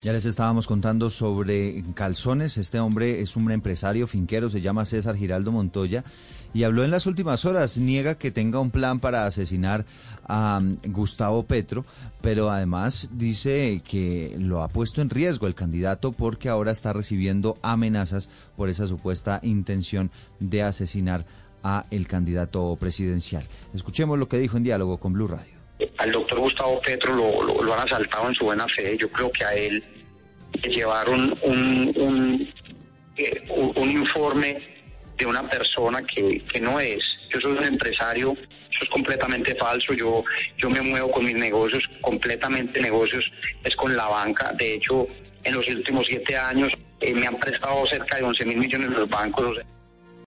Ya les estábamos contando sobre Calzones. Este hombre es un empresario finquero, se llama César Giraldo Montoya y habló en las últimas horas. Niega que tenga un plan para asesinar a um, Gustavo Petro, pero además dice que lo ha puesto en riesgo el candidato porque ahora está recibiendo amenazas por esa supuesta intención de asesinar a el candidato presidencial. Escuchemos lo que dijo en diálogo con Blue Radio al doctor Gustavo Petro lo, han asaltado en su buena fe. Yo creo que a él le llevaron un, un, eh, un, informe de una persona que, que no es. Yo soy un empresario, eso es completamente falso. Yo, yo me muevo con mis negocios, completamente negocios, es con la banca. De hecho, en los últimos siete años eh, me han prestado cerca de 11 mil millones los bancos.